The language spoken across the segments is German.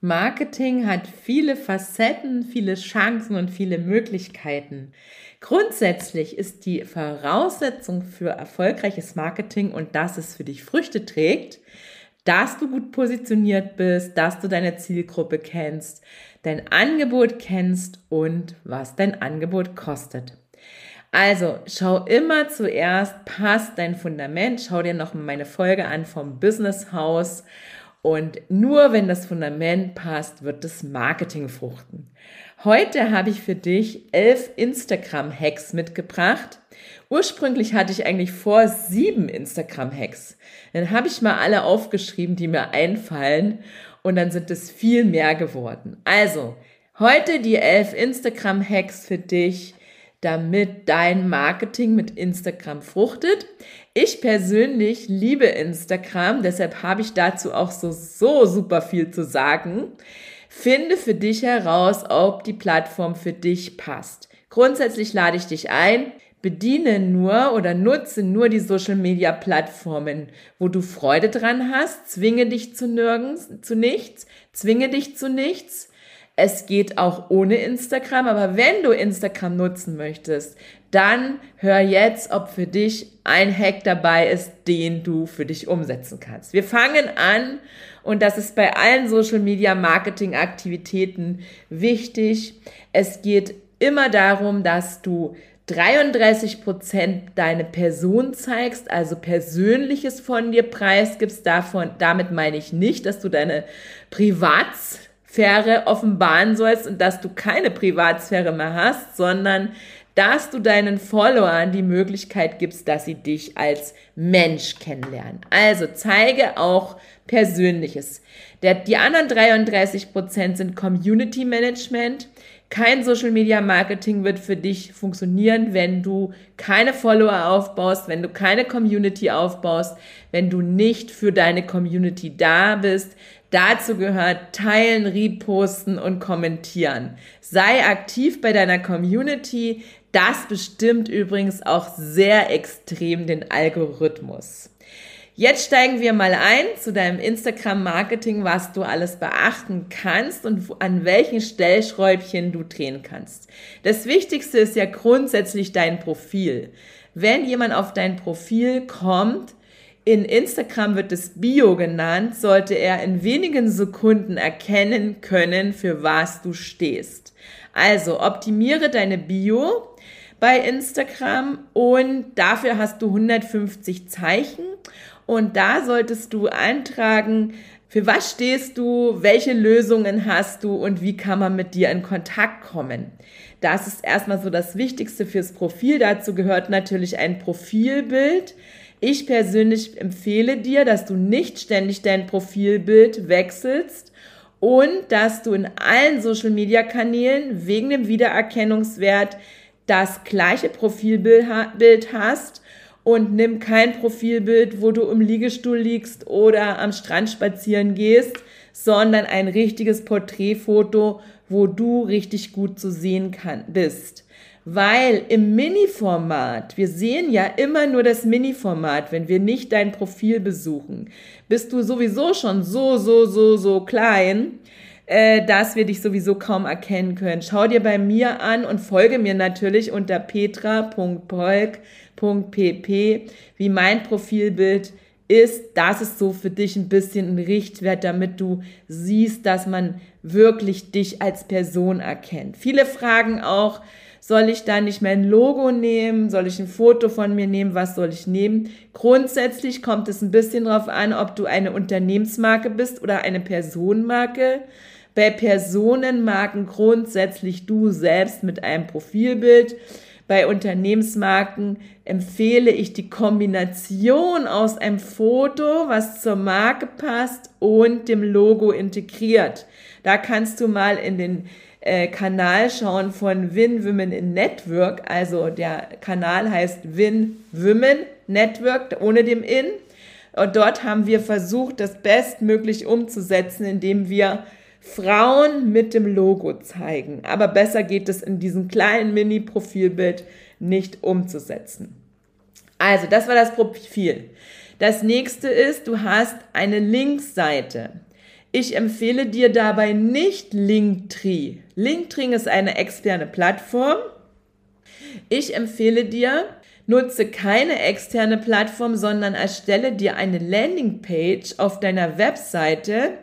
Marketing hat viele Facetten, viele Chancen und viele Möglichkeiten. Grundsätzlich ist die Voraussetzung für erfolgreiches Marketing und dass es für dich Früchte trägt, dass du gut positioniert bist, dass du deine Zielgruppe kennst, dein Angebot kennst und was dein Angebot kostet. Also schau immer zuerst, passt dein Fundament, schau dir noch meine Folge an vom Business House und nur wenn das Fundament passt, wird das Marketing fruchten. Heute habe ich für dich elf Instagram-Hacks mitgebracht. Ursprünglich hatte ich eigentlich vor sieben Instagram-Hacks. Dann habe ich mal alle aufgeschrieben, die mir einfallen. Und dann sind es viel mehr geworden. Also, heute die elf Instagram-Hacks für dich, damit dein Marketing mit Instagram fruchtet. Ich persönlich liebe Instagram, deshalb habe ich dazu auch so, so super viel zu sagen. Finde für dich heraus, ob die Plattform für dich passt. Grundsätzlich lade ich dich ein, bediene nur oder nutze nur die Social Media Plattformen, wo du Freude dran hast, zwinge dich zu nirgends, zu nichts, zwinge dich zu nichts. Es geht auch ohne Instagram, aber wenn du Instagram nutzen möchtest, dann hör jetzt, ob für dich ein Hack dabei ist, den du für dich umsetzen kannst. Wir fangen an und das ist bei allen Social Media Marketing Aktivitäten wichtig. Es geht immer darum, dass du 33 Prozent deine Person zeigst, also Persönliches von dir preisgibst. Davon, damit meine ich nicht, dass du deine Privatsphäre offenbaren sollst und dass du keine Privatsphäre mehr hast, sondern dass du deinen Followern die Möglichkeit gibst, dass sie dich als Mensch kennenlernen. Also zeige auch Persönliches. Der, die anderen 33 Prozent sind Community Management. Kein Social Media Marketing wird für dich funktionieren, wenn du keine Follower aufbaust, wenn du keine Community aufbaust, wenn du nicht für deine Community da bist. Dazu gehört teilen, reposten und kommentieren. Sei aktiv bei deiner Community, das bestimmt übrigens auch sehr extrem den Algorithmus. Jetzt steigen wir mal ein zu deinem Instagram-Marketing, was du alles beachten kannst und an welchen Stellschräubchen du drehen kannst. Das Wichtigste ist ja grundsätzlich dein Profil. Wenn jemand auf dein Profil kommt, in Instagram wird es Bio genannt, sollte er in wenigen Sekunden erkennen können, für was du stehst. Also optimiere deine Bio, bei Instagram und dafür hast du 150 Zeichen und da solltest du eintragen, für was stehst du, welche Lösungen hast du und wie kann man mit dir in Kontakt kommen. Das ist erstmal so das Wichtigste fürs Profil. Dazu gehört natürlich ein Profilbild. Ich persönlich empfehle dir, dass du nicht ständig dein Profilbild wechselst und dass du in allen Social-Media-Kanälen wegen dem Wiedererkennungswert das gleiche Profilbild hast und nimm kein Profilbild, wo du im Liegestuhl liegst oder am Strand spazieren gehst, sondern ein richtiges Porträtfoto, wo du richtig gut zu sehen kann, bist. Weil im Mini-Format, wir sehen ja immer nur das Mini-Format, wenn wir nicht dein Profil besuchen, bist du sowieso schon so, so, so, so klein, äh, dass wir dich sowieso kaum erkennen können. Schau dir bei mir an und folge mir natürlich unter petra.polk.pp, wie mein Profilbild ist. Das ist so für dich ein bisschen ein Richtwert, damit du siehst, dass man wirklich dich als Person erkennt. Viele fragen auch, soll ich da nicht mein Logo nehmen? Soll ich ein Foto von mir nehmen? Was soll ich nehmen? Grundsätzlich kommt es ein bisschen darauf an, ob du eine Unternehmensmarke bist oder eine Personenmarke. Bei Personenmarken grundsätzlich du selbst mit einem Profilbild. Bei Unternehmensmarken empfehle ich die Kombination aus einem Foto, was zur Marke passt und dem Logo integriert. Da kannst du mal in den äh, Kanal schauen von Win Women in Network. Also der Kanal heißt Win Women Network ohne dem In. Und dort haben wir versucht, das bestmöglich umzusetzen, indem wir Frauen mit dem Logo zeigen. Aber besser geht es in diesem kleinen Mini-Profilbild nicht umzusetzen. Also, das war das Profil. Das nächste ist, du hast eine Linksseite. Ich empfehle dir dabei nicht Linktree. Linktree ist eine externe Plattform. Ich empfehle dir, nutze keine externe Plattform, sondern erstelle dir eine Landingpage auf deiner Webseite,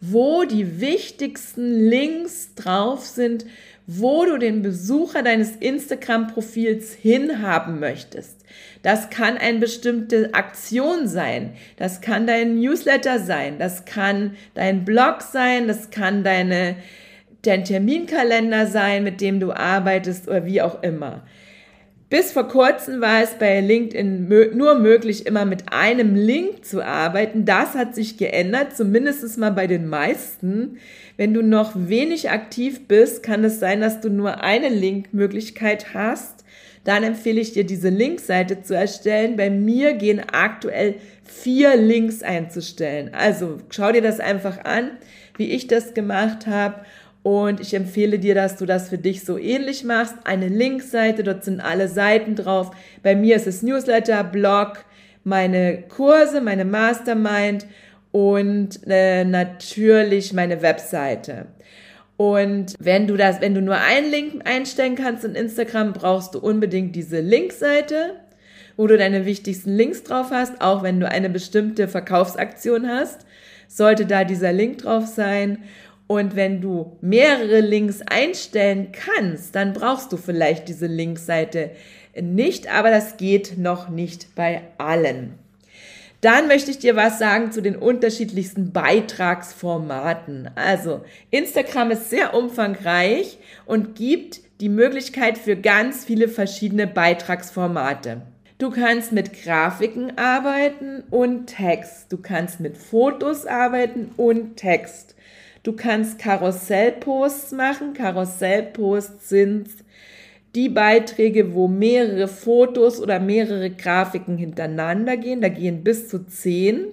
wo die wichtigsten Links drauf sind, wo du den Besucher deines Instagram-Profils hinhaben möchtest. Das kann eine bestimmte Aktion sein, das kann dein Newsletter sein, das kann dein Blog sein, das kann deine, dein Terminkalender sein, mit dem du arbeitest oder wie auch immer. Bis vor kurzem war es bei LinkedIn nur möglich, immer mit einem Link zu arbeiten. Das hat sich geändert, zumindest mal bei den meisten. Wenn du noch wenig aktiv bist, kann es sein, dass du nur eine Linkmöglichkeit hast. Dann empfehle ich dir, diese Linkseite zu erstellen. Bei mir gehen aktuell vier Links einzustellen. Also schau dir das einfach an, wie ich das gemacht habe und ich empfehle dir, dass du das für dich so ähnlich machst. Eine Linkseite, dort sind alle Seiten drauf. Bei mir ist es Newsletter, Blog, meine Kurse, meine Mastermind und äh, natürlich meine Webseite. Und wenn du das, wenn du nur einen Link einstellen kannst in Instagram, brauchst du unbedingt diese Linkseite, wo du deine wichtigsten Links drauf hast, auch wenn du eine bestimmte Verkaufsaktion hast, sollte da dieser Link drauf sein. Und wenn du mehrere Links einstellen kannst, dann brauchst du vielleicht diese Linkseite nicht, aber das geht noch nicht bei allen. Dann möchte ich dir was sagen zu den unterschiedlichsten Beitragsformaten. Also Instagram ist sehr umfangreich und gibt die Möglichkeit für ganz viele verschiedene Beitragsformate. Du kannst mit Grafiken arbeiten und Text. Du kannst mit Fotos arbeiten und Text. Du kannst Karussellposts machen. Karussellposts sind die Beiträge, wo mehrere Fotos oder mehrere Grafiken hintereinander gehen. Da gehen bis zu zehn.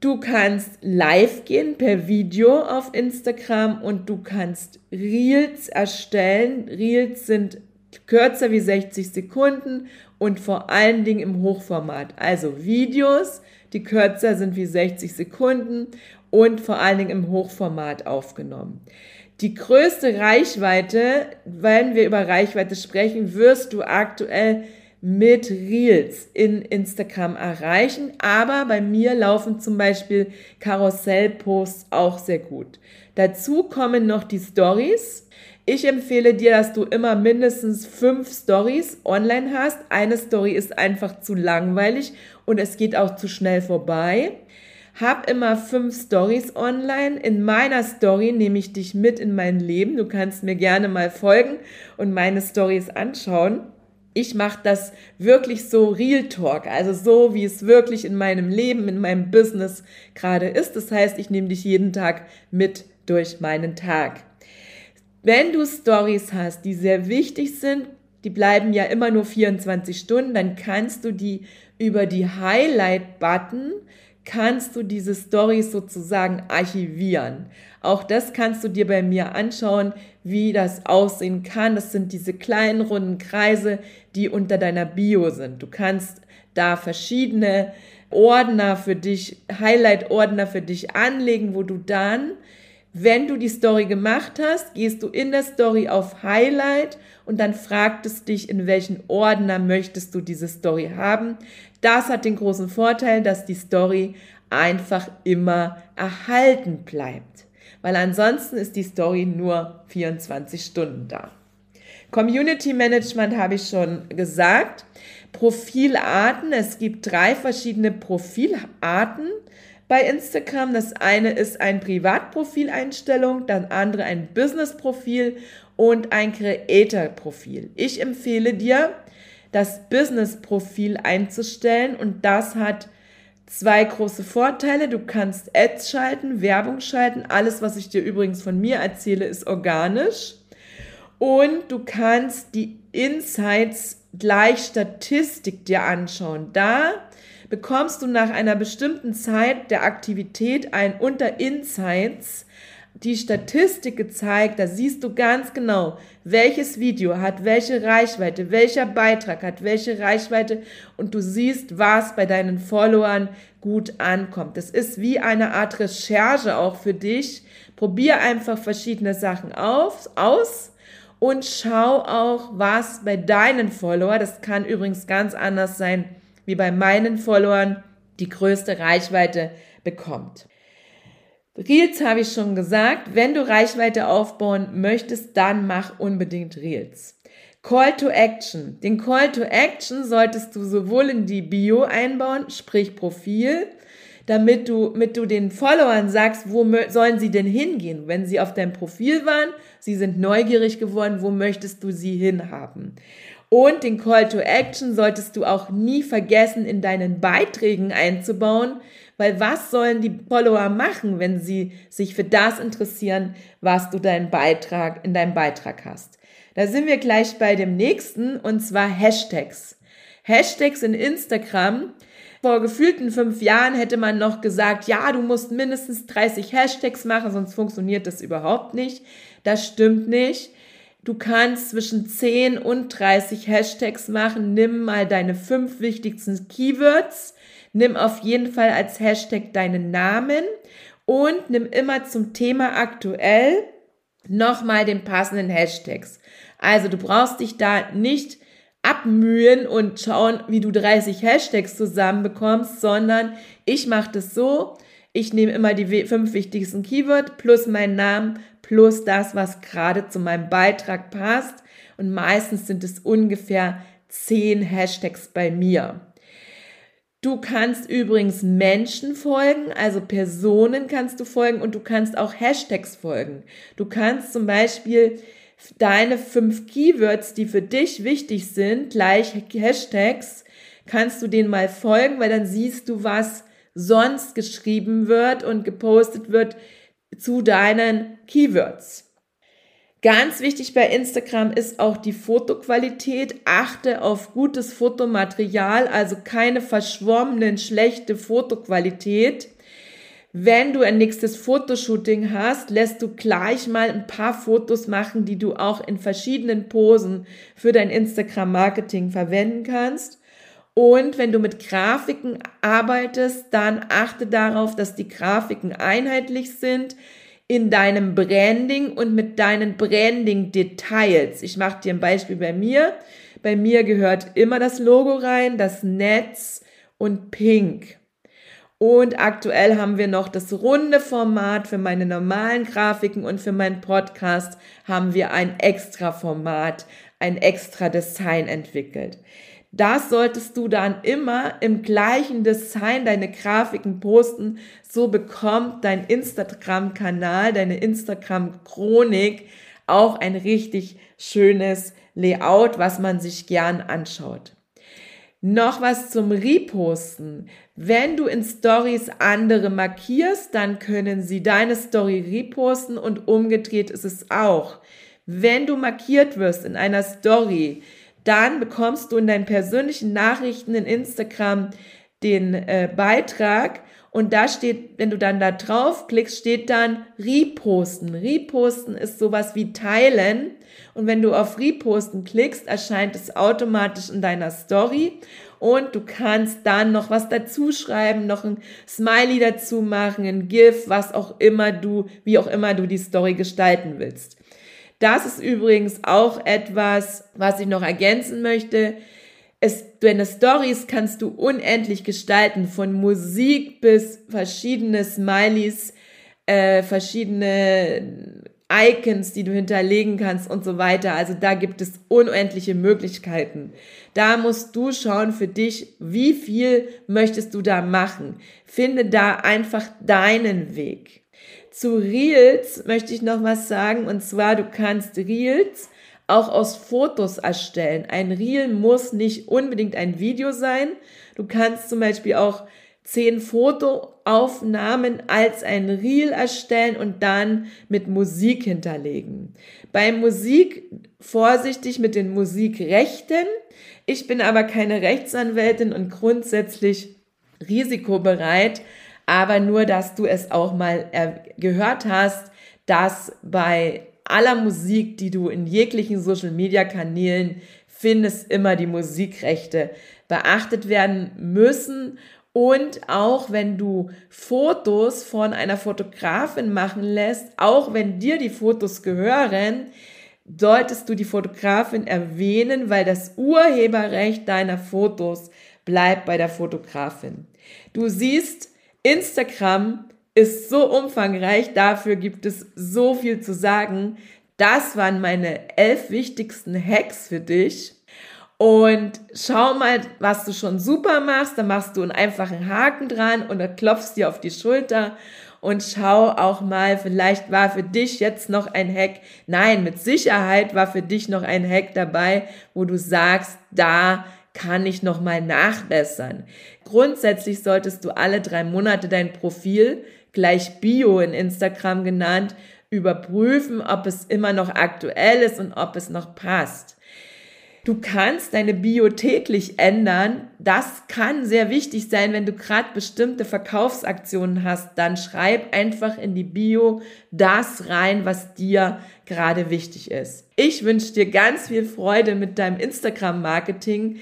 Du kannst live gehen per Video auf Instagram und du kannst Reels erstellen. Reels sind kürzer wie 60 Sekunden und vor allen Dingen im Hochformat. Also Videos, die kürzer sind wie 60 Sekunden und vor allen Dingen im Hochformat aufgenommen. Die größte Reichweite, wenn wir über Reichweite sprechen, wirst du aktuell mit Reels in Instagram erreichen. Aber bei mir laufen zum Beispiel Karussellposts auch sehr gut. Dazu kommen noch die Stories. Ich empfehle dir, dass du immer mindestens fünf Stories online hast. Eine Story ist einfach zu langweilig und es geht auch zu schnell vorbei. Hab immer fünf Stories online. In meiner Story nehme ich dich mit in mein Leben. Du kannst mir gerne mal folgen und meine Stories anschauen. Ich mache das wirklich so Real Talk, also so, wie es wirklich in meinem Leben, in meinem Business gerade ist. Das heißt, ich nehme dich jeden Tag mit durch meinen Tag. Wenn du Stories hast, die sehr wichtig sind, die bleiben ja immer nur 24 Stunden, dann kannst du die über die Highlight-Button kannst du diese Stories sozusagen archivieren. Auch das kannst du dir bei mir anschauen, wie das aussehen kann. Das sind diese kleinen runden Kreise, die unter deiner Bio sind. Du kannst da verschiedene Ordner für dich, Highlight-Ordner für dich anlegen, wo du dann wenn du die Story gemacht hast, gehst du in der Story auf Highlight und dann fragt es dich, in welchen Ordner möchtest du diese Story haben. Das hat den großen Vorteil, dass die Story einfach immer erhalten bleibt, weil ansonsten ist die Story nur 24 Stunden da. Community Management habe ich schon gesagt. Profilarten, es gibt drei verschiedene Profilarten bei Instagram. Das eine ist ein Privatprofileinstellung, dann andere ein Businessprofil und ein Creator-Profil. Ich empfehle dir, das Business-Profil einzustellen und das hat zwei große Vorteile. Du kannst Ads schalten, Werbung schalten. Alles, was ich dir übrigens von mir erzähle, ist organisch. Und du kannst die Insights gleich Statistik dir anschauen. Da bekommst du nach einer bestimmten Zeit der Aktivität ein unter Insights die Statistik gezeigt, da siehst du ganz genau, welches Video hat welche Reichweite, welcher Beitrag hat welche Reichweite und du siehst, was bei deinen Followern gut ankommt. Das ist wie eine Art Recherche auch für dich. Probier einfach verschiedene Sachen auf, aus und schau auch, was bei deinen Followern, das kann übrigens ganz anders sein wie bei meinen Followern, die größte Reichweite bekommt. Reels habe ich schon gesagt. Wenn du Reichweite aufbauen möchtest, dann mach unbedingt Reels. Call to Action. Den Call to Action solltest du sowohl in die Bio einbauen, sprich Profil, damit du, mit du den Followern sagst, wo sollen sie denn hingehen? Wenn sie auf deinem Profil waren, sie sind neugierig geworden, wo möchtest du sie hinhaben? Und den Call to Action solltest du auch nie vergessen, in deinen Beiträgen einzubauen, weil was sollen die Follower machen, wenn sie sich für das interessieren, was du deinen Beitrag, in deinem Beitrag hast? Da sind wir gleich bei dem nächsten und zwar Hashtags. Hashtags in Instagram. Vor gefühlten fünf Jahren hätte man noch gesagt, ja, du musst mindestens 30 Hashtags machen, sonst funktioniert das überhaupt nicht. Das stimmt nicht. Du kannst zwischen 10 und 30 Hashtags machen. Nimm mal deine fünf wichtigsten Keywords Nimm auf jeden Fall als Hashtag deinen Namen und nimm immer zum Thema aktuell nochmal den passenden Hashtags. Also du brauchst dich da nicht abmühen und schauen, wie du 30 Hashtags zusammenbekommst, sondern ich mache das so, ich nehme immer die fünf wichtigsten Keywords plus meinen Namen plus das, was gerade zu meinem Beitrag passt. Und meistens sind es ungefähr zehn Hashtags bei mir. Du kannst übrigens Menschen folgen, also Personen kannst du folgen und du kannst auch Hashtags folgen. Du kannst zum Beispiel deine fünf Keywords, die für dich wichtig sind, gleich Hashtags, kannst du denen mal folgen, weil dann siehst du, was sonst geschrieben wird und gepostet wird zu deinen Keywords. Ganz wichtig bei Instagram ist auch die Fotoqualität. Achte auf gutes Fotomaterial, also keine verschwommenen, schlechte Fotoqualität. Wenn du ein nächstes Fotoshooting hast, lässt du gleich mal ein paar Fotos machen, die du auch in verschiedenen Posen für dein Instagram-Marketing verwenden kannst. Und wenn du mit Grafiken arbeitest, dann achte darauf, dass die Grafiken einheitlich sind, in deinem Branding und mit deinen Branding-Details. Ich mache dir ein Beispiel bei mir. Bei mir gehört immer das Logo rein, das Netz und Pink. Und aktuell haben wir noch das runde Format für meine normalen Grafiken und für meinen Podcast haben wir ein extra Format, ein extra Design entwickelt. Das solltest du dann immer im gleichen Design deine Grafiken posten. So bekommt dein Instagram-Kanal, deine Instagram-Chronik auch ein richtig schönes Layout, was man sich gern anschaut. Noch was zum Reposten. Wenn du in Stories andere markierst, dann können sie deine Story reposten und umgedreht ist es auch. Wenn du markiert wirst in einer Story, dann bekommst du in deinen persönlichen Nachrichten in Instagram den äh, Beitrag und da steht, wenn du dann da drauf klickst, steht dann Reposten. Reposten ist sowas wie teilen und wenn du auf Reposten klickst, erscheint es automatisch in deiner Story und du kannst dann noch was dazu schreiben, noch ein Smiley dazu machen, ein GIF, was auch immer du, wie auch immer du die Story gestalten willst. Das ist übrigens auch etwas, was ich noch ergänzen möchte. Es, deine Stories kannst du unendlich gestalten, von Musik bis verschiedene Smileys, äh, verschiedene Icons, die du hinterlegen kannst und so weiter. Also da gibt es unendliche Möglichkeiten. Da musst du schauen für dich, wie viel möchtest du da machen. Finde da einfach deinen Weg. Zu Reels möchte ich noch was sagen und zwar du kannst Reels auch aus Fotos erstellen. Ein Reel muss nicht unbedingt ein Video sein. Du kannst zum Beispiel auch zehn Fotoaufnahmen als ein Reel erstellen und dann mit Musik hinterlegen. Bei Musik vorsichtig mit den Musikrechten. Ich bin aber keine Rechtsanwältin und grundsätzlich risikobereit, aber nur, dass du es auch mal gehört hast, dass bei aller Musik, die du in jeglichen Social-Media-Kanälen findest, immer die Musikrechte beachtet werden müssen. Und auch wenn du Fotos von einer Fotografin machen lässt, auch wenn dir die Fotos gehören, solltest du die Fotografin erwähnen, weil das Urheberrecht deiner Fotos bleibt bei der Fotografin. Du siehst, Instagram ist so umfangreich, dafür gibt es so viel zu sagen. Das waren meine elf wichtigsten Hacks für dich. Und schau mal, was du schon super machst. Da machst du einen einfachen Haken dran und da klopfst dir auf die Schulter und schau auch mal, vielleicht war für dich jetzt noch ein Hack. Nein, mit Sicherheit war für dich noch ein Hack dabei, wo du sagst, da kann ich noch mal nachbessern. Grundsätzlich solltest du alle drei Monate dein Profil gleich Bio in Instagram genannt überprüfen, ob es immer noch aktuell ist und ob es noch passt. Du kannst deine Bio täglich ändern. Das kann sehr wichtig sein, wenn du gerade bestimmte Verkaufsaktionen hast. Dann schreib einfach in die Bio das rein, was dir gerade wichtig ist. Ich wünsche dir ganz viel Freude mit deinem Instagram-Marketing.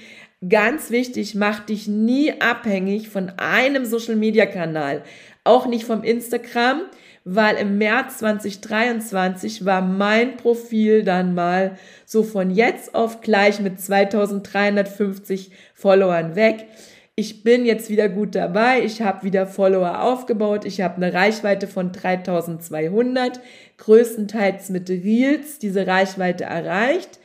Ganz wichtig, mach dich nie abhängig von einem Social-Media-Kanal, auch nicht vom Instagram, weil im März 2023 war mein Profil dann mal so von jetzt auf gleich mit 2350 Followern weg. Ich bin jetzt wieder gut dabei. Ich habe wieder Follower aufgebaut. Ich habe eine Reichweite von 3200, größtenteils mit Reels diese Reichweite erreicht.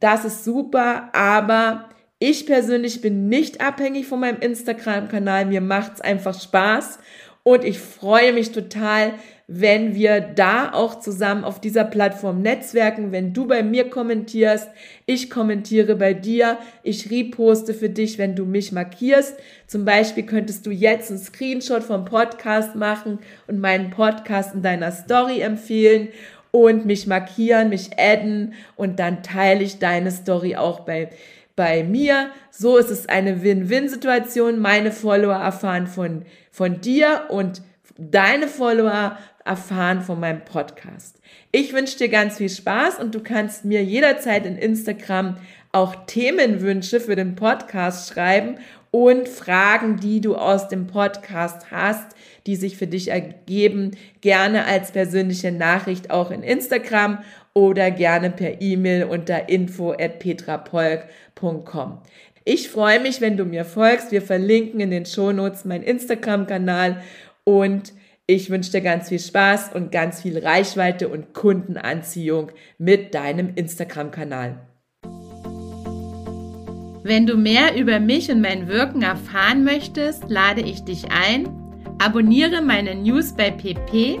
Das ist super, aber ich persönlich bin nicht abhängig von meinem Instagram-Kanal. Mir macht's einfach Spaß und ich freue mich total, wenn wir da auch zusammen auf dieser Plattform netzwerken, wenn du bei mir kommentierst, ich kommentiere bei dir, ich reposte für dich, wenn du mich markierst. Zum Beispiel könntest du jetzt einen Screenshot vom Podcast machen und meinen Podcast in deiner Story empfehlen und mich markieren, mich adden und dann teile ich deine Story auch bei bei mir. So ist es eine Win-Win-Situation. Meine Follower erfahren von, von dir und deine Follower erfahren von meinem Podcast. Ich wünsche dir ganz viel Spaß und du kannst mir jederzeit in Instagram auch Themenwünsche für den Podcast schreiben und Fragen, die du aus dem Podcast hast, die sich für dich ergeben, gerne als persönliche Nachricht auch in Instagram oder gerne per E-Mail unter info@petrapolk.com. Ich freue mich, wenn du mir folgst. Wir verlinken in den Shownotes meinen Instagram-Kanal und ich wünsche dir ganz viel Spaß und ganz viel Reichweite und Kundenanziehung mit deinem Instagram-Kanal. Wenn du mehr über mich und mein Wirken erfahren möchtest, lade ich dich ein. Abonniere meine News bei PP